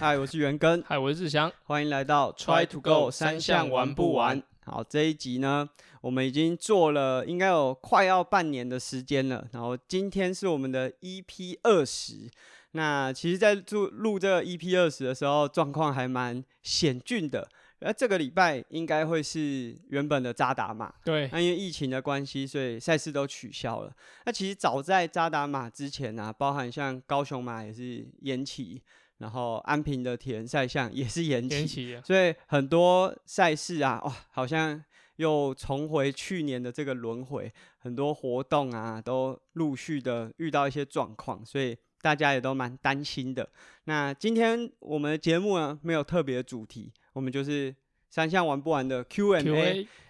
嗨，我是元根，嗨，我是志祥，欢迎来到 Try to Go 三项玩不完。好，这一集呢，我们已经做了应该有快要半年的时间了，然后今天是我们的 EP 二十。那其实，在录录这个 EP 二十的时候，状况还蛮险峻的。而这个礼拜应该会是原本的扎达马，对，那因为疫情的关系，所以赛事都取消了。那其实早在扎达马之前呢，包含像高雄马也是延期，然后安平的铁人赛项也是延期，所以很多赛事啊，哇，好像又重回去年的这个轮回，很多活动啊都陆续的遇到一些状况，所以大家也都蛮担心的。那今天我们的节目呢，没有特别的主题。我们就是三项玩不完的 Q&A，因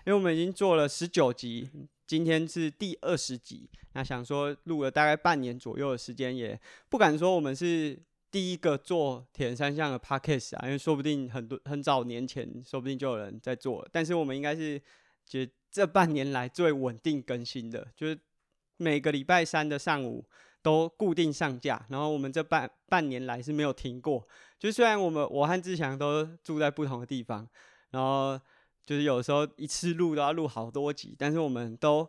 为我们已经做了十九集，今天是第二十集。那想说录了大概半年左右的时间，也不敢说我们是第一个做铁人三项的 Podcast 啊，因为说不定很多很早年前，说不定就有人在做了。但是我们应该是就这半年来最稳定更新的，就是每个礼拜三的上午。都固定上架，然后我们这半半年来是没有停过。就虽然我们我和志强都住在不同的地方，然后就是有时候一次录都要录好多集，但是我们都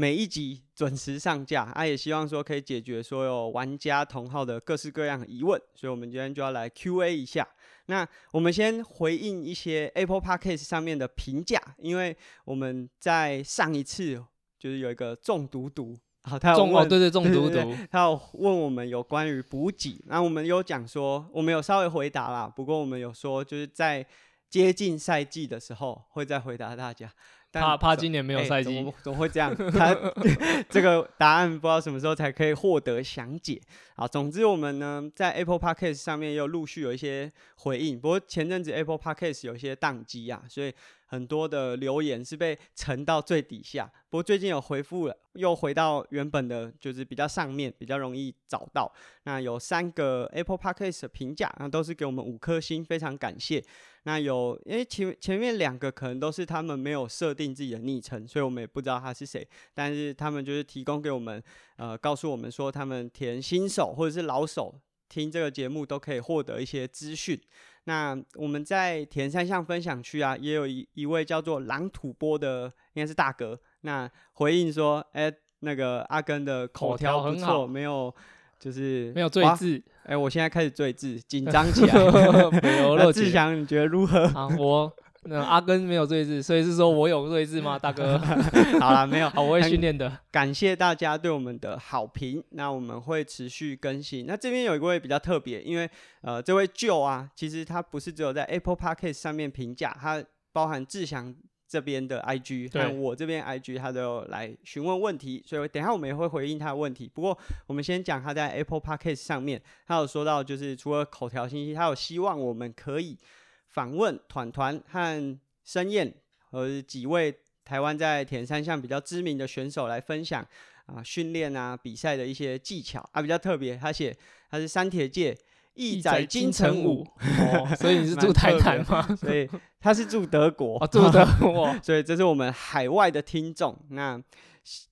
每一集准时上架。啊，也希望说可以解决所有玩家同号的各式各样的疑问，所以我们今天就要来 Q&A 一下。那我们先回应一些 Apple Podcast 上面的评价，因为我们在上一次就是有一个中毒毒。好，他有问，对对，中毒毒，他有问我们有关于补给，那我们有讲说，我们有稍微回答啦，不过我们有说，就是在接近赛季的时候会再回答大家。怕怕今年没有赛季，怎么会这样？他这个答案不知道什么时候才可以获得详解。好，总之我们呢在 Apple Podcast 上面又陆续有一些回应，不过前阵子 Apple Podcast 有一些宕机啊，所以。很多的留言是被沉到最底下，不过最近有回复了，又回到原本的，就是比较上面，比较容易找到。那有三个 Apple Podcast 的评价，那都是给我们五颗星，非常感谢。那有，因为前前面两个可能都是他们没有设定自己的昵称，所以我们也不知道他是谁。但是他们就是提供给我们，呃，告诉我们说他们填新手或者是老手听这个节目都可以获得一些资讯。那我们在田三项分享区啊，也有一一位叫做狼土波的，应该是大哥。那回应说，哎，那个阿根的口条不错，没有，就是没有罪字。哎，我现在开始罪字，紧张 起来。志祥，你觉得如何？我。那阿根没有对峙，所以是说我有对峙吗，大哥？好了，没有，好，我会训练的。感谢大家对我们的好评，那我们会持续更新。那这边有一位比较特别，因为呃，这位舅啊，其实他不是只有在 Apple Podcast 上面评价，他包含志祥这边的 IG 和我这边 IG，他都有来询问问题，所以等下我们也会回应他的问题。不过我们先讲他在 Apple Podcast 上面，他有说到，就是除了口条信息，他有希望我们可以。访问团团和申燕和几位台湾在田三项比较知名的选手来分享啊训练啊比赛的一些技巧啊比较特别，他写他是三铁界一载金城武，所以你是住台南吗？所以他是住德国，住德国，所以这是我们海外的听众。那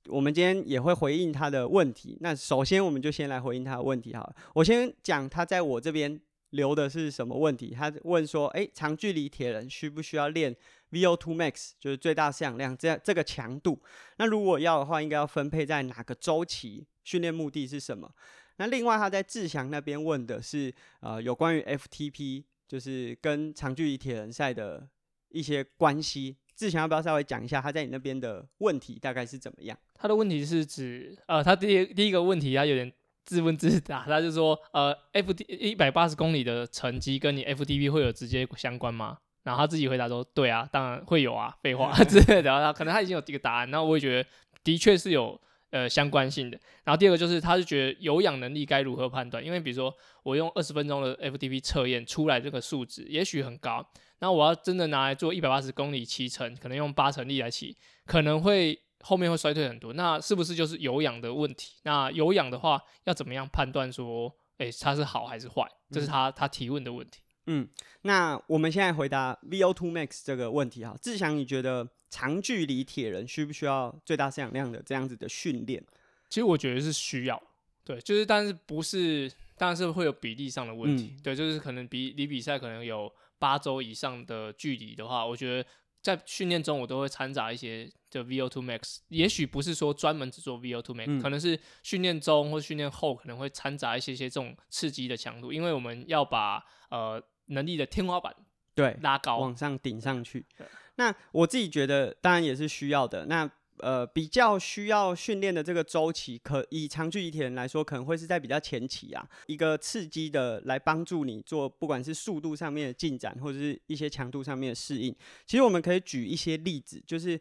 我们今天也会回应他的问题。那首先我们就先来回应他的问题好了。我先讲他在我这边。留的是什么问题？他问说：“哎，长距离铁人需不需要练 VO2 max，就是最大摄氧量这样这个强度？那如果要的话，应该要分配在哪个周期？训练目的是什么？那另外他在志祥那边问的是，呃，有关于 FTP，就是跟长距离铁人赛的一些关系。志强要不要稍微讲一下他在你那边的问题大概是怎么样？他的问题是指，呃，他第第一个问题他有点。”自问自答，他就说：“呃，F T 一百八十公里的成绩跟你 F T P 会有直接相关吗？”然后他自己回答说：“对啊，当然会有啊，废话 之类的。”然后他可能他已经有这个答案，那我也觉得的确是有呃相关性的。然后第二个就是，他是觉得有氧能力该如何判断？因为比如说我用二十分钟的 F T P 测验出来这个数值也许很高，那我要真的拿来做一百八十公里骑乘，可能用八成力来骑，可能会。后面会衰退很多，那是不是就是有氧的问题？那有氧的话，要怎么样判断说，哎，它是好还是坏？这是他他提问的问题。嗯，那我们现在回答 VO2 max 这个问题哈，志祥，你觉得长距离铁人需不需要最大摄氧量的这样子的训练？其实我觉得是需要，对，就是但是不是当然是会有比例上的问题。对，就是可能比离比赛可能有八周以上的距离的话，我觉得在训练中我都会掺杂一些的 VO2 max。也许不是说专门只做 VO2 max，可能是训练中或训练后可能会掺杂一些些这种刺激的强度，因为我们要把呃能力的天花板对拉高往上顶上去。那我自己觉得当然也是需要的。那呃，比较需要训练的这个周期，可以长距离铁人来说，可能会是在比较前期啊，一个刺激的来帮助你做，不管是速度上面的进展，或者是一些强度上面的适应。其实我们可以举一些例子，就是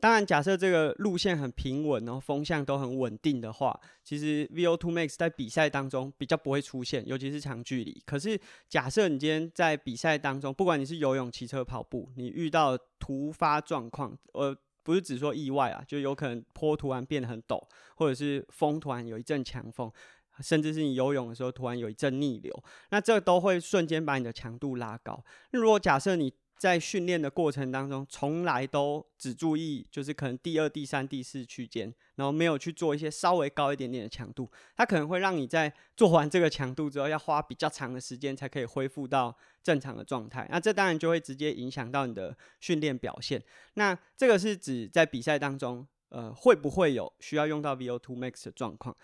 当然假设这个路线很平稳，然后风向都很稳定的话，其实 VO2 max 在比赛当中比较不会出现，尤其是长距离。可是假设你今天在比赛当中，不管你是游泳、骑车、跑步，你遇到突发状况，呃。不是只说意外啊，就有可能坡突然变得很陡，或者是风突然有一阵强风，甚至是你游泳的时候突然有一阵逆流，那这都会瞬间把你的强度拉高。那如果假设你在训练的过程当中，从来都只注意就是可能第二、第三、第四区间，然后没有去做一些稍微高一点点的强度，它可能会让你在做完这个强度之后，要花比较长的时间才可以恢复到正常的状态。那这当然就会直接影响到你的训练表现。那这个是指在比赛当中，呃，会不会有需要用到 VO2 max 的状况？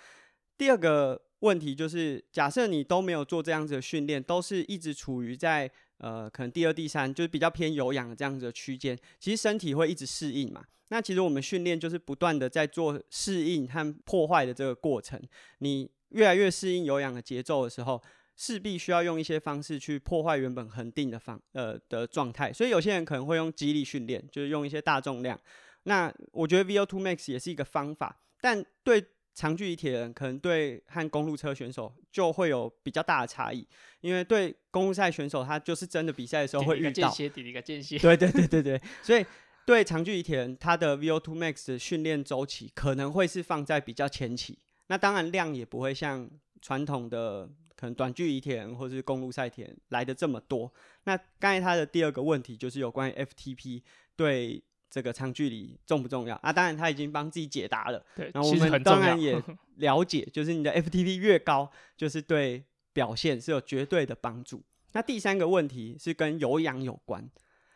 第二个问题就是，假设你都没有做这样子的训练，都是一直处于在呃，可能第二、第三就是比较偏有氧的这样子的区间，其实身体会一直适应嘛。那其实我们训练就是不断的在做适应和破坏的这个过程。你越来越适应有氧的节奏的时候，势必需要用一些方式去破坏原本恒定的方呃的状态。所以有些人可能会用肌力训练，就是用一些大重量。那我觉得 VO2 max 也是一个方法，但对。长距离铁人可能对和公路车选手就会有比较大的差异，因为对公路赛选手，他就是真的比赛的时候会遇到，一个间歇，对 对对对对，所以对长距离铁人，他的 VO2 max 的训练周期可能会是放在比较前期，那当然量也不会像传统的可能短距离铁人或者是公路赛铁人来的这么多。那刚才他的第二个问题就是有关于 FTP 对。这个长距离重不重要啊？当然他已经帮自己解答了。对，然后我们当然也 了解，就是你的 FTP 越高，就是对表现是有绝对的帮助。那第三个问题是跟有氧有关。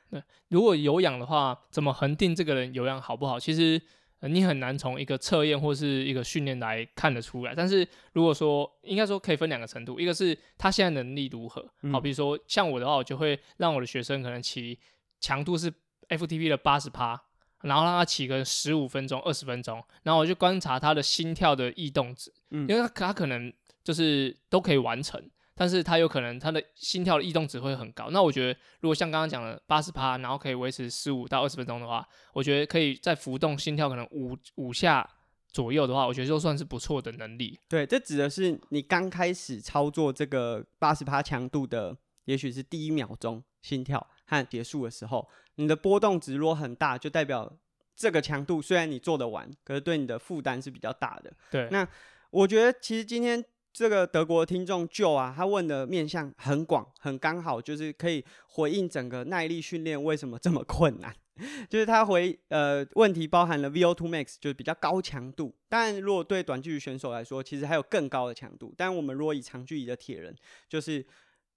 对，如果有氧的话，怎么恒定这个人有氧好不好？其实你很难从一个测验或是一个训练来看得出来。但是如果说应该说可以分两个程度，一个是他现在能力如何。好，比如说像我的话，我就会让我的学生可能骑强度是。FTP 的八十趴，然后让它起个十五分钟、二十分钟，然后我就观察他的心跳的异动值，因为他他可能就是都可以完成，但是他有可能他的心跳的异动值会很高。那我觉得，如果像刚刚讲的八十趴，然后可以维持十五到二十分钟的话，我觉得可以在浮动心跳可能五五下左右的话，我觉得就算是不错的能力。对，这指的是你刚开始操作这个八十趴强度的，也许是第一秒钟心跳和结束的时候。你的波动值如果很大，就代表这个强度虽然你做得完，可是对你的负担是比较大的。对，那我觉得其实今天这个德国听众就啊，他问的面向很广，很刚好，就是可以回应整个耐力训练为什么这么困难。就是他回呃问题包含了 VO2 max，就是比较高强度。当然，如果对短距离选手来说，其实还有更高的强度。但我们如果以长距离的铁人，就是。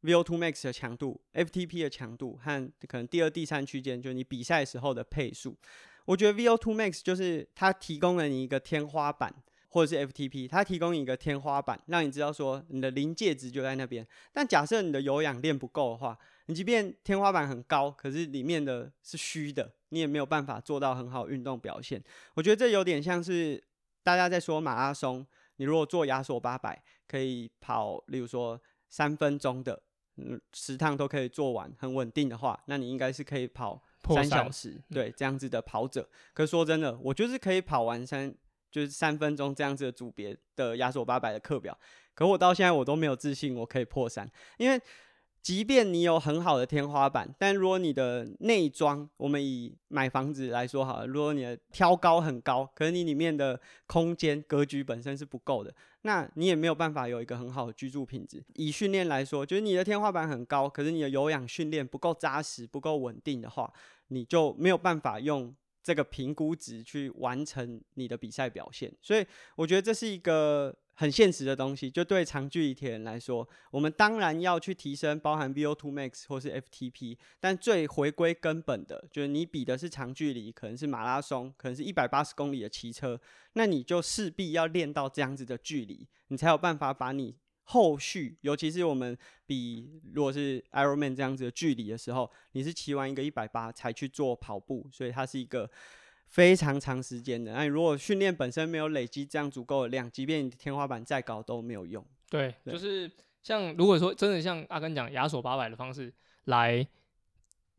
VO2 max 的强度，FTP 的强度和可能第二、第三区间，就是你比赛时候的配速。我觉得 VO2 max 就是它提供了你一个天花板，或者是 FTP，它提供一个天花板，让你知道说你的临界值就在那边。但假设你的有氧练不够的话，你即便天花板很高，可是里面的是虚的，你也没有办法做到很好运动表现。我觉得这有点像是大家在说马拉松，你如果做亚索八百，可以跑，例如说三分钟的。嗯，十趟都可以做完，很稳定的话，那你应该是可以跑三小时，对这样子的跑者。可是说真的，我就是可以跑完三，就是三分钟这样子的组别的压缩八百的课表，可我到现在我都没有自信我可以破三，因为。即便你有很好的天花板，但如果你的内装，我们以买房子来说好了，如果你的挑高很高，可是你里面的空间格局本身是不够的，那你也没有办法有一个很好的居住品质。以训练来说，就是你的天花板很高，可是你的有氧训练不够扎实、不够稳定的话，你就没有办法用这个评估值去完成你的比赛表现。所以我觉得这是一个很现实的东西，就对长距离铁人来说，我们当然要去提升包含 VO2 max 或是 FTP，但最回归根本的，就是你比的是长距离，可能是马拉松，可能是一百八十公里的骑车，那你就势必要练到这样子的距离，你才有办法把你后续，尤其是我们比如果是 Ironman 这样子的距离的时候，你是骑完一个一百八才去做跑步，所以它是一个。非常长时间的，那你如果训练本身没有累积这样足够的量，即便你天花板再高都没有用。对，就是像如果说真的像阿根讲亚索八百的方式来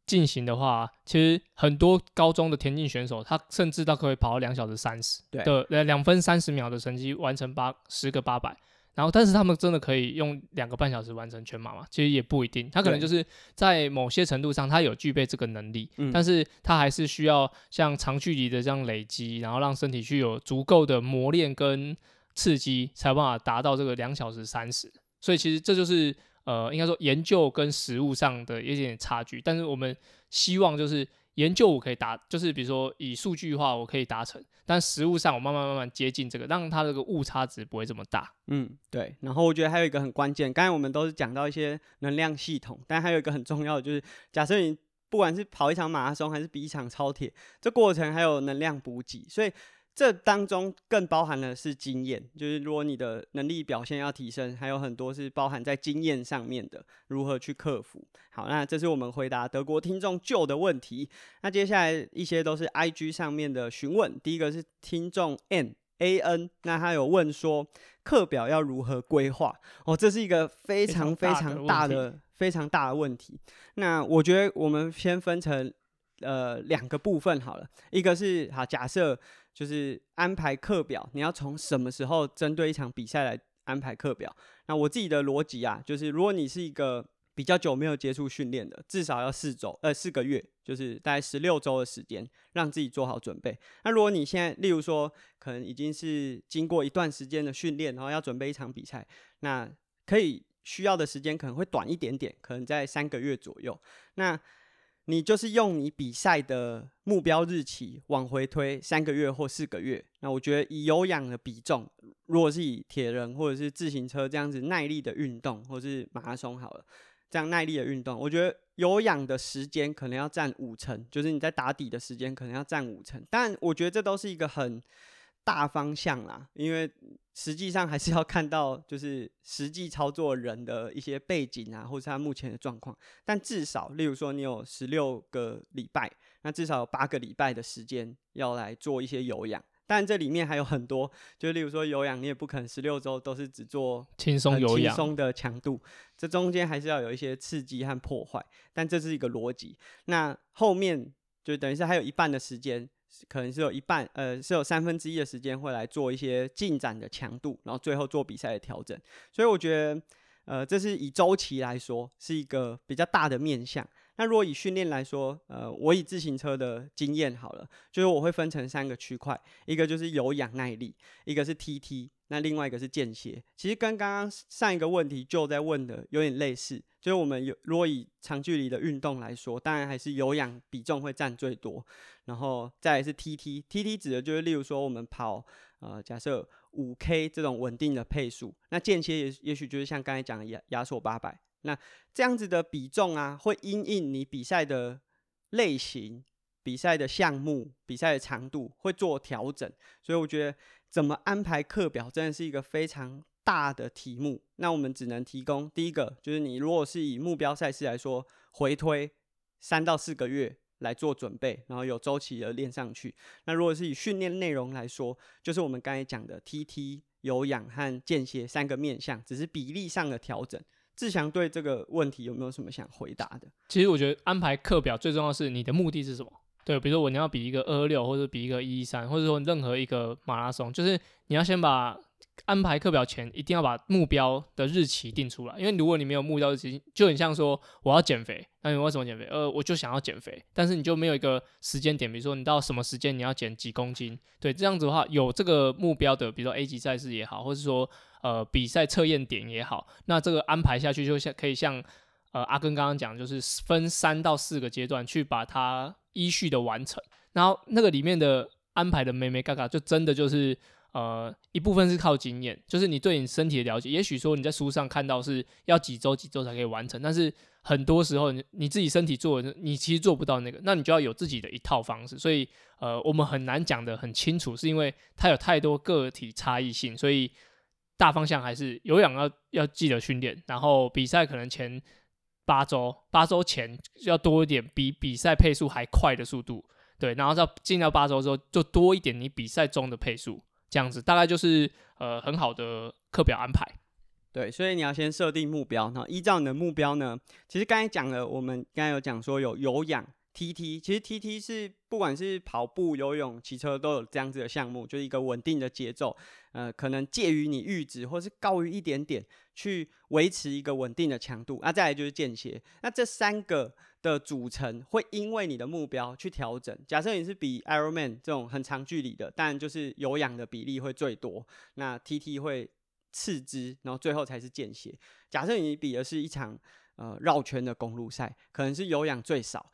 进行的话，其实很多高中的田径选手，他甚至到可以跑到两小时三十的呃两分三十秒的成绩，完成八十个八百。然后，但是他们真的可以用两个半小时完成全马吗？其实也不一定，他可能就是在某些程度上，他有具备这个能力，但是他还是需要像长距离的这样累积，然后让身体去有足够的磨练跟刺激，才有办法达到这个两小时三十。所以其实这就是呃，应该说研究跟实物上的一点差距。但是我们希望就是。研究我可以达，就是比如说以数据化我可以达成，但实物上我慢慢慢慢接近这个，让它这个误差值不会这么大。嗯，对。然后我觉得还有一个很关键，刚才我们都是讲到一些能量系统，但还有一个很重要的就是，假设你不管是跑一场马拉松还是比一场超铁，这过程还有能量补给，所以。这当中更包含的是经验，就是如果你的能力表现要提升，还有很多是包含在经验上面的，如何去克服。好，那这是我们回答德国听众旧的问题。那接下来一些都是 I G 上面的询问。第一个是听众 N A N，那他有问说课表要如何规划？哦，这是一个非常非常大的非常大的问题。那我觉得我们先分成呃两个部分好了，一个是好假设。就是安排课表，你要从什么时候针对一场比赛来安排课表？那我自己的逻辑啊，就是如果你是一个比较久没有接触训练的，至少要四周，呃，四个月，就是大概十六周的时间，让自己做好准备。那如果你现在，例如说，可能已经是经过一段时间的训练，然后要准备一场比赛，那可以需要的时间可能会短一点点，可能在三个月左右。那你就是用你比赛的目标日期往回推三个月或四个月，那我觉得以有氧的比重，如果是以铁人或者是自行车这样子耐力的运动，或是马拉松好了，这样耐力的运动，我觉得有氧的时间可能要占五成，就是你在打底的时间可能要占五成，但我觉得这都是一个很。大方向啦，因为实际上还是要看到就是实际操作人的一些背景啊，或是他目前的状况。但至少，例如说你有十六个礼拜，那至少有八个礼拜的时间要来做一些有氧。但这里面还有很多，就例如说有氧，你也不可能十六周都是只做轻松有氧、轻松的强度，这中间还是要有一些刺激和破坏。但这是一个逻辑。那后面就等于是还有一半的时间。可能是有一半，呃，是有三分之一的时间会来做一些进展的强度，然后最后做比赛的调整。所以我觉得，呃，这是以周期来说是一个比较大的面向。那如果以训练来说，呃，我以自行车的经验好了，就是我会分成三个区块，一个就是有氧耐力，一个是 TT，那另外一个是间歇。其实跟刚刚上一个问题就在问的有点类似。就是我们有，如果以长距离的运动来说，当然还是有氧比重会占最多，然后再来是 TT，TT 指的就是例如说我们跑，呃，假设五 K 这种稳定的配速，那间歇也也许就是像刚才讲的亚亚索八百，那这样子的比重啊，会因应你比赛的类型、比赛的项目、比赛的长度会做调整，所以我觉得怎么安排课表真的是一个非常。大的题目，那我们只能提供第一个，就是你如果是以目标赛事来说，回推三到四个月来做准备，然后有周期的练上去。那如果是以训练内容来说，就是我们刚才讲的 TT、有氧和间歇三个面向，只是比例上的调整。志强对这个问题有没有什么想回答的？其实我觉得安排课表最重要是你的目的是什么？对，比如说我你要比一个二六，或者比一个一一三，或者说任何一个马拉松，就是你要先把。安排课表前一定要把目标的日期定出来，因为如果你没有目标日期，就很像说我要减肥，那你为什么减肥？呃，我就想要减肥，但是你就没有一个时间点，比如说你到什么时间你要减几公斤？对，这样子的话有这个目标的，比如说 A 级赛事也好，或者说呃比赛测验点也好，那这个安排下去就像可以像呃阿根刚刚讲，就是分三到四个阶段去把它依序的完成，然后那个里面的安排的美美嘎嘎就真的就是。呃，一部分是靠经验，就是你对你身体的了解。也许说你在书上看到是要几周几周才可以完成，但是很多时候你你自己身体做，你其实做不到那个，那你就要有自己的一套方式。所以，呃，我们很难讲的很清楚，是因为它有太多个体差异性。所以大方向还是有氧要要记得训练，然后比赛可能前八周八周前要多一点，比比赛配速还快的速度，对，然后到进到八周之后就多一点你比赛中的配速。这样子大概就是呃很好的课表安排，对，所以你要先设定目标，然后依照你的目标呢，其实刚才讲了，我们刚才有讲说有有氧 TT，其实 TT 是不管是跑步、游泳、骑车都有这样子的项目，就是一个稳定的节奏，呃，可能介于你阈值或是高于一点点，去维持一个稳定的强度。那再来就是间歇，那这三个。的组成会因为你的目标去调整。假设你是比 Ironman 这种很长距离的，但就是有氧的比例会最多，那 TT 会次之，然后最后才是间歇。假设你比的是一场呃绕圈的公路赛，可能是有氧最少，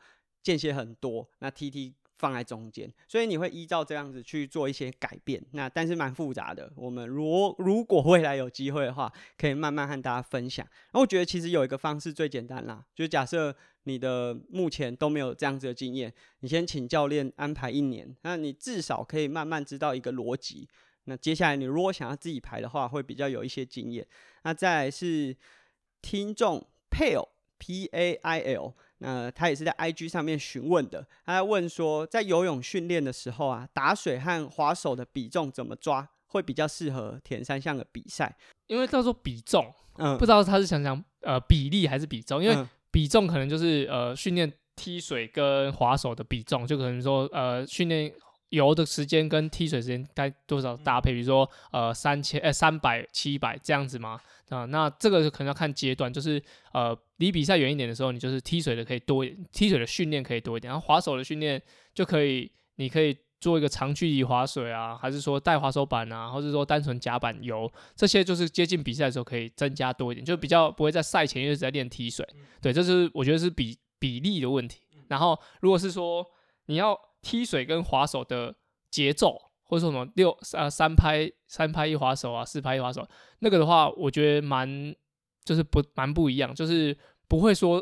间歇很多，那 TT。放在中间，所以你会依照这样子去做一些改变。那但是蛮复杂的。我们如如果未来有机会的话，可以慢慢和大家分享。那我觉得其实有一个方式最简单啦，就是假设你的目前都没有这样子的经验，你先请教练安排一年，那你至少可以慢慢知道一个逻辑。那接下来你如果想要自己排的话，会比较有一些经验。那再来是听众 Pale P A I L。那他也是在 IG 上面询问的，他在问说，在游泳训练的时候啊，打水和划手的比重怎么抓会比较适合田三项的比赛？因为叫做比重，嗯，不知道他是想讲呃比例还是比重，因为比重可能就是呃训练踢水跟划手的比重，就可能说呃训练游的时间跟踢水时间该多少搭配，比如说呃三千呃三百七百这样子吗？啊，那这个可能要看阶段，就是呃，离比赛远一点的时候，你就是踢水的可以多一点，踢水的训练可以多一点，然后滑手的训练就可以，你可以做一个长距离滑水啊，还是说带滑手板啊，或者说单纯夹板游，这些就是接近比赛的时候可以增加多一点，就比较不会在赛前一直在练踢水，对，这是我觉得是比比例的问题。然后如果是说你要踢水跟滑手的节奏。或者说什么六呃三拍三拍一滑手啊，四拍一滑手，那个的话，我觉得蛮就是不蛮不一样，就是不会说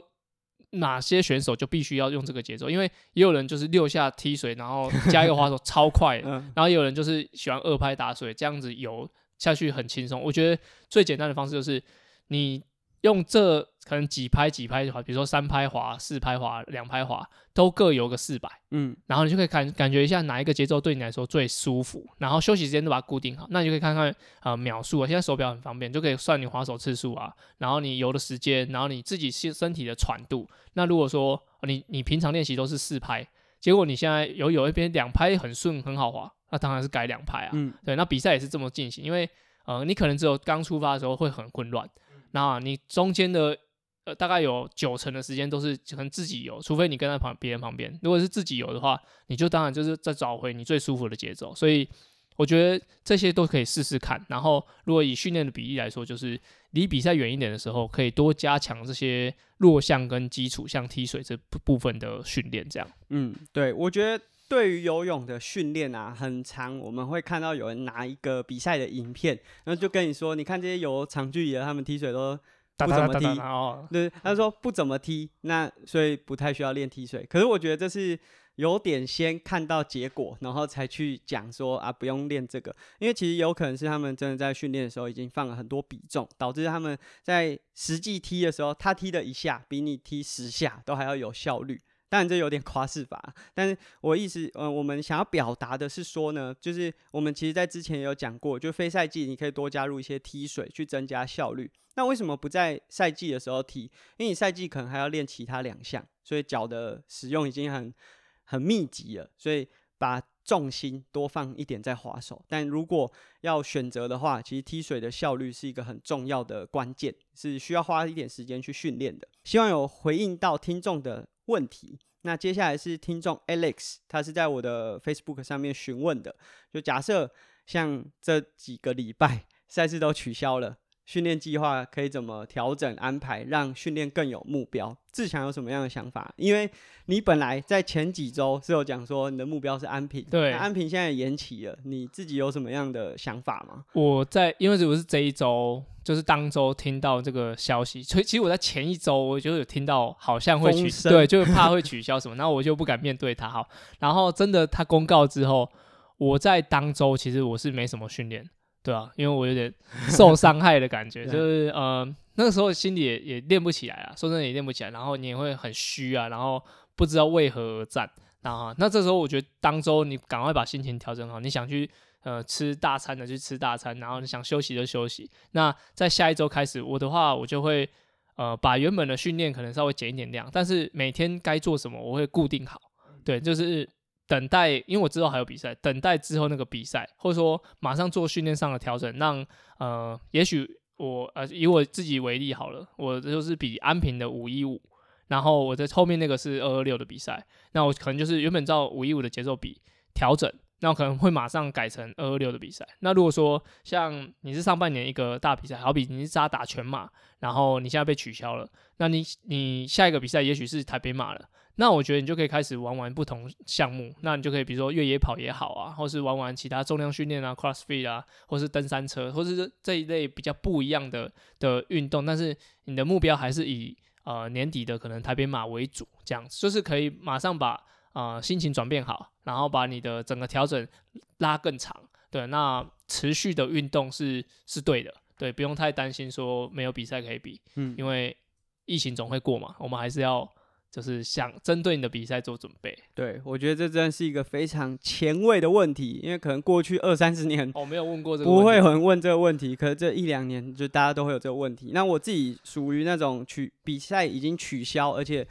哪些选手就必须要用这个节奏，因为也有人就是六下踢水，然后加一个滑手超快，然后也有人就是喜欢二拍打水，这样子游下去很轻松。我觉得最简单的方式就是你。用这可能几拍几拍滑，比如说三拍滑、四拍滑、两拍滑，都各有个四百，嗯，然后你就可以感感觉一下哪一个节奏对你来说最舒服，然后休息时间都把它固定好，那你就可以看看啊秒数啊，现在手表很方便，就可以算你滑手次数啊，然后你游的时间，然后你自己身身体的喘度。那如果说你你平常练习都是四拍，结果你现在有有一边两拍很顺很好滑，那当然是改两拍啊，嗯，对，那比赛也是这么进行，因为呃你可能只有刚出发的时候会很混乱。那你中间的呃大概有九成的时间都是可能自己游，除非你跟在旁别人旁边。如果是自己游的话，你就当然就是在找回你最舒服的节奏。所以我觉得这些都可以试试看。然后如果以训练的比例来说，就是离比赛远一点的时候，可以多加强这些弱项跟基础，像踢水这部分的训练。这样，嗯，对，我觉得。对于游泳的训练啊，很长，我们会看到有人拿一个比赛的影片，然后就跟你说，你看这些游长距离的，他们踢水都不怎么踢，对，他说不怎么踢，那所以不太需要练踢水。可是我觉得这是有点先看到结果，然后才去讲说啊，不用练这个，因为其实有可能是他们真的在训练的时候已经放了很多比重，导致他们在实际踢的时候，他踢的一下比你踢十下都还要有效率。当然这有点夸饰法，但是我意思，呃，我们想要表达的是说呢，就是我们其实在之前也有讲过，就非赛季你可以多加入一些踢水去增加效率。那为什么不在赛季的时候踢？因为你赛季可能还要练其他两项，所以脚的使用已经很很密集了，所以把重心多放一点在滑手。但如果要选择的话，其实踢水的效率是一个很重要的关键，是需要花一点时间去训练的。希望有回应到听众的。问题，那接下来是听众 Alex，他是在我的 Facebook 上面询问的。就假设像这几个礼拜赛事都取消了，训练计划可以怎么调整安排，让训练更有目标？志强有什么样的想法？因为你本来在前几周是有讲说你的目标是安平，对，安平现在延期了，你自己有什么样的想法吗？我在，因为我是这一周，就是当周听到这个消息，所以其实我在前一周我就有听到好像会取，对，就怕会取消什么，那我就不敢面对他。好，然后真的他公告之后，我在当周其实我是没什么训练。对啊，因为我有点 受伤害的感觉，就是呃那个时候心里也也练不起来啊，说真的也练不起来，然后你也会很虚啊，然后不知道为何而战，然后那这时候我觉得当周你赶快把心情调整好，你想去呃吃大餐的去吃大餐，然后你想休息就休息。那在下一周开始，我的话我就会呃把原本的训练可能稍微减一点量，但是每天该做什么我会固定好，对，就是。等待，因为我知道还有比赛，等待之后那个比赛，或者说马上做训练上的调整，让呃，也许我呃以我自己为例好了，我就是比安平的五一五，然后我在后面那个是二二六的比赛，那我可能就是原本照五一五的节奏比调整，那我可能会马上改成二二六的比赛。那如果说像你是上半年一个大比赛，好比你是扎打全马，然后你现在被取消了，那你你下一个比赛也许是台北马了。那我觉得你就可以开始玩玩不同项目，那你就可以比如说越野跑也好啊，或是玩玩其他重量训练啊，CrossFit 啊，或是登山车，或是这一类比较不一样的的运动。但是你的目标还是以呃年底的可能台北马为主，这样就是可以马上把啊心情转变好，然后把你的整个调整拉更长。对，那持续的运动是是对的，对，不用太担心说没有比赛可以比，嗯，因为疫情总会过嘛，我们还是要。就是想针对你的比赛做准备。对，我觉得这真的是一个非常前卫的问题，因为可能过去二三十年，我没有问过这个，不会有人问这个问题。可是这一两年，就大家都会有这个问题。那我自己属于那种取比赛已经取消，而且。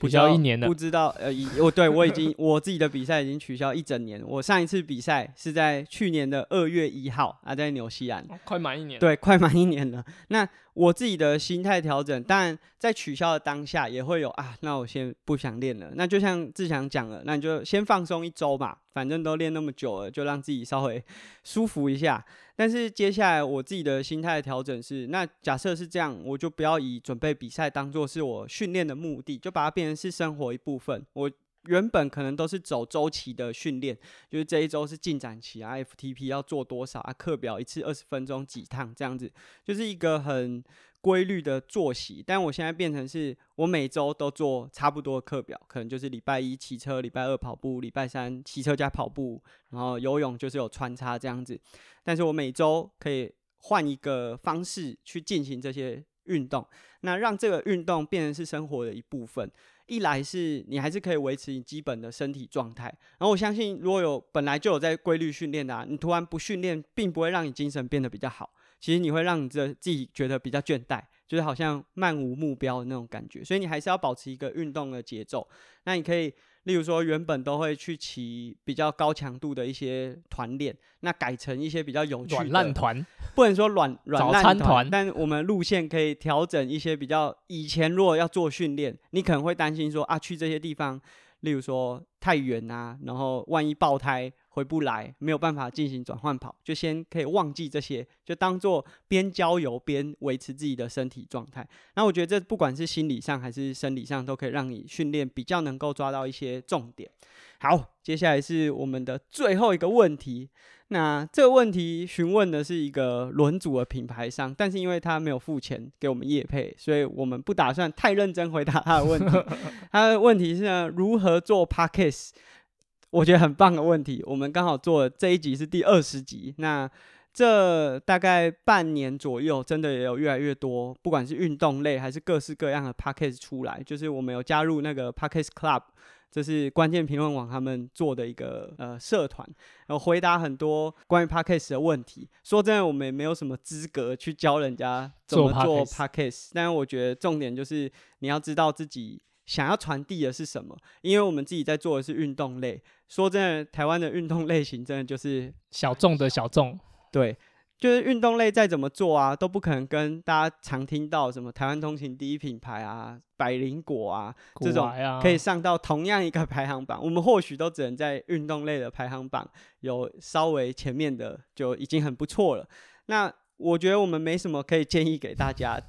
取消一年了，不知道呃，我对我已经我自己的比赛已经取消一整年。我上一次比赛是在去年的二月一号啊，在纽西兰，快满一年。对，快满一年了。那我自己的心态调整，当然在取消的当下也会有啊，那我先不想练了。那就像志强讲了，那你就先放松一周吧，反正都练那么久了，就让自己稍微 舒服一下。但是接下来我自己的心态调整是，那假设是这样，我就不要以准备比赛当做是我训练的目的，就把它变成是生活一部分。我原本可能都是走周期的训练，就是这一周是进展期啊，FTP 要做多少啊，课表一次二十分钟几趟这样子，就是一个很。规律的作息，但我现在变成是我每周都做差不多的课表，可能就是礼拜一骑车，礼拜二跑步，礼拜三骑车加跑步，然后游泳就是有穿插这样子。但是我每周可以换一个方式去进行这些运动，那让这个运动变成是生活的一部分。一来是你还是可以维持你基本的身体状态，然后我相信如果有本来就有在规律训练的啊，你突然不训练，并不会让你精神变得比较好。其实你会让你这自己觉得比较倦怠，就是好像漫无目标的那种感觉，所以你还是要保持一个运动的节奏。那你可以，例如说原本都会去骑比较高强度的一些团练，那改成一些比较有趣的软烂团，不能说软软烂团，但我们路线可以调整一些比较。以前如果要做训练，你可能会担心说啊，去这些地方，例如说太远啊，然后万一爆胎。回不来，没有办法进行转换跑，就先可以忘记这些，就当做边郊游边维持自己的身体状态。那我觉得这不管是心理上还是生理上，都可以让你训练比较能够抓到一些重点。好，接下来是我们的最后一个问题。那这个问题询问的是一个轮组的品牌商，但是因为他没有付钱给我们叶配，所以我们不打算太认真回答他的问题。他的问题是呢，如何做 Parkes？我觉得很棒的问题，我们刚好做这一集是第二十集，那这大概半年左右，真的也有越来越多，不管是运动类还是各式各样的 p a c k a g e 出来，就是我们有加入那个 p a c k a g e Club，这是关键评论网他们做的一个呃社团，然后回答很多关于 p a c k a g e 的问题。说真的，我们也没有什么资格去教人家怎么做 p a c k a g e 但是我觉得重点就是你要知道自己。想要传递的是什么？因为我们自己在做的是运动类。说真的，台湾的运动类型真的就是小众的小众。对，就是运动类再怎么做啊，都不可能跟大家常听到什么台湾通勤第一品牌啊、百灵果啊这种可以上到同样一个排行榜。我们或许都只能在运动类的排行榜有稍微前面的，就已经很不错了。那我觉得我们没什么可以建议给大家，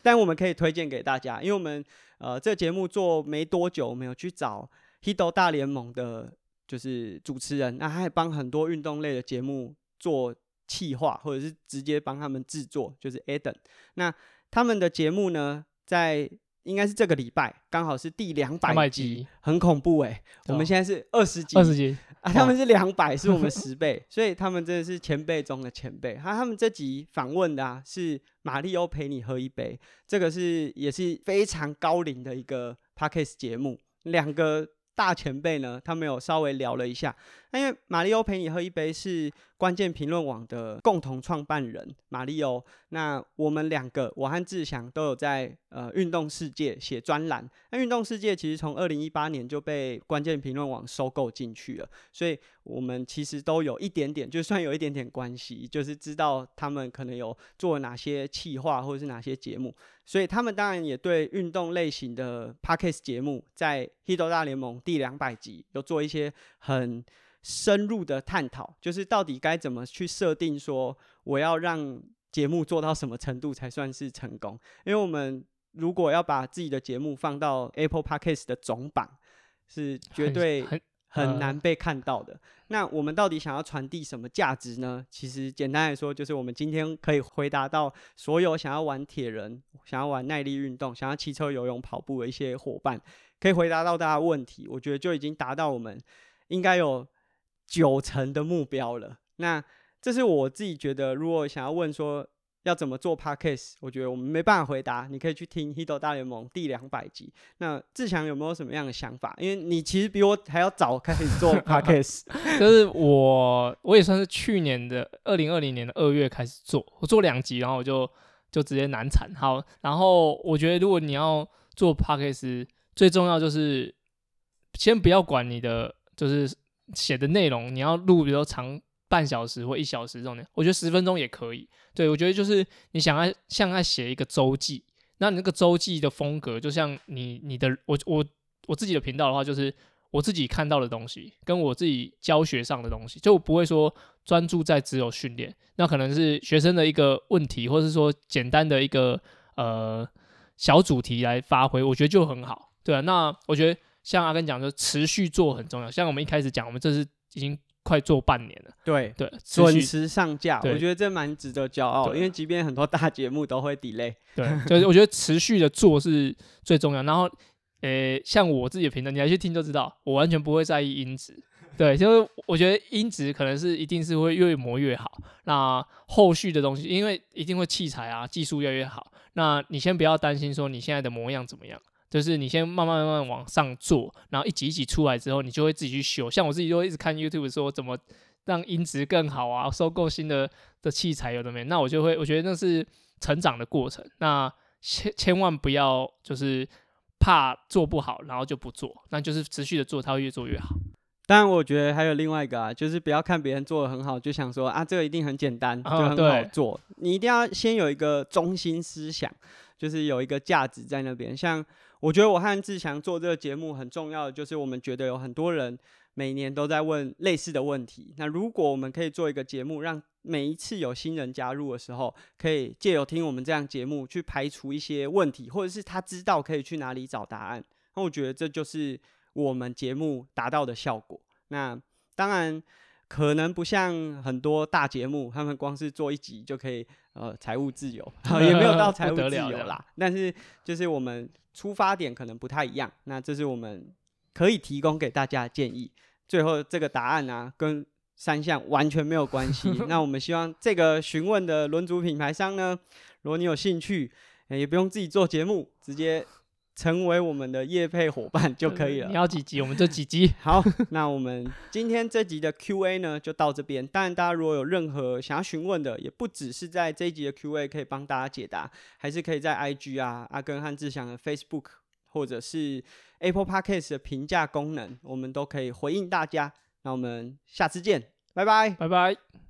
但我们可以推荐给大家，因为我们呃这节目做没多久，我们有去找 Hido 大联盟的，就是主持人，那他也帮很多运动类的节目做企划，或者是直接帮他们制作，就是 Eden。那他们的节目呢，在应该是这个礼拜，刚好是第两百集，很恐怖哎！我们现在是二十集，二十集啊，他们是两百，是我们十倍，所以他们真的是前辈中的前辈。他他们这集访问的啊，是马里欧陪你喝一杯，这个是也是非常高龄的一个 podcast 节目，两个。大前辈呢，他们有稍微聊了一下。那因为马里欧陪你喝一杯是关键评论网的共同创办人马里欧，那我们两个我和志祥都有在呃运动世界写专栏。那运动世界其实从二零一八年就被关键评论网收购进去了，所以我们其实都有一点点，就算有一点点关系，就是知道他们可能有做哪些企划或者是哪些节目。所以他们当然也对运动类型的 podcast 节目，在《h i t 大联盟》第两百集有做一些很深入的探讨，就是到底该怎么去设定，说我要让节目做到什么程度才算是成功？因为我们如果要把自己的节目放到 Apple Podcast 的总榜，是绝对很。很难被看到的。那我们到底想要传递什么价值呢？其实简单来说，就是我们今天可以回答到所有想要玩铁人、想要玩耐力运动、想要骑车、游泳、跑步的一些伙伴，可以回答到大家问题。我觉得就已经达到我们应该有九成的目标了。那这是我自己觉得，如果想要问说。要怎么做 podcast？我觉得我们没办法回答，你可以去听《h i t 大联盟》第两百集。那志强有没有什么样的想法？因为你其实比我还要早开始做 podcast。就是我，我也算是去年的二零二零年的二月开始做，我做两集，然后我就就直接难产。好，然后我觉得如果你要做 podcast，最重要就是先不要管你的就是写的内容，你要录，比如长。半小时或一小时这种的，我觉得十分钟也可以。对我觉得就是你想要像在写一个周记，那你那个周记的风格，就像你你的我我我自己的频道的话，就是我自己看到的东西，跟我自己教学上的东西，就不会说专注在只有训练，那可能是学生的一个问题，或是说简单的一个呃小主题来发挥，我觉得就很好。对啊，那我觉得像阿根讲，就持续做很重要。像我们一开始讲，我们这是已经。快做半年了，对对，准时上架，我觉得这蛮值得骄傲，因为即便很多大节目都会 delay，对，就是我觉得持续的做是最重要。然后，呃，像我自己的频道，你来去听就知道，我完全不会在意音质，对，就是我觉得音质可能是一定是会越磨越好。那后续的东西，因为一定会器材啊技术越来越好，那你先不要担心说你现在的模样怎么样。就是你先慢慢慢慢往上做，然后一集一集出来之后，你就会自己去修。像我自己就会一直看 YouTube 说怎么让音质更好啊，收购新的的器材有的没，那我就会我觉得那是成长的过程。那千千万不要就是怕做不好，然后就不做，那就是持续的做，它会越做越好。当然，我觉得还有另外一个啊，就是不要看别人做的很好，就想说啊这个一定很简单，就很好做。你一定要先有一个中心思想，就是有一个价值在那边，像。我觉得我和志强做这个节目很重要的就是，我们觉得有很多人每年都在问类似的问题。那如果我们可以做一个节目，让每一次有新人加入的时候，可以借由听我们这样节目去排除一些问题，或者是他知道可以去哪里找答案。那我觉得这就是我们节目达到的效果。那当然可能不像很多大节目，他们光是做一集就可以呃财务自由，也没有到财务自由啦。但是就是我们。出发点可能不太一样，那这是我们可以提供给大家的建议。最后这个答案呢，跟三项完全没有关系。那我们希望这个询问的轮组品牌商呢，如果你有兴趣，也不用自己做节目，直接成为我们的业配伙伴就可以了。你要几集，我们就几集。好，那我们今天这集的 Q&A 呢，就到这边。当然，大家如果有任何想要询问的，也不只是在这一集的 Q&A 可以帮大家解答，还是可以在 IG 啊、阿根和志祥的 Facebook，或者是 Apple Podcast 的评价功能，我们都可以回应大家。那我们下次见，拜拜，拜拜。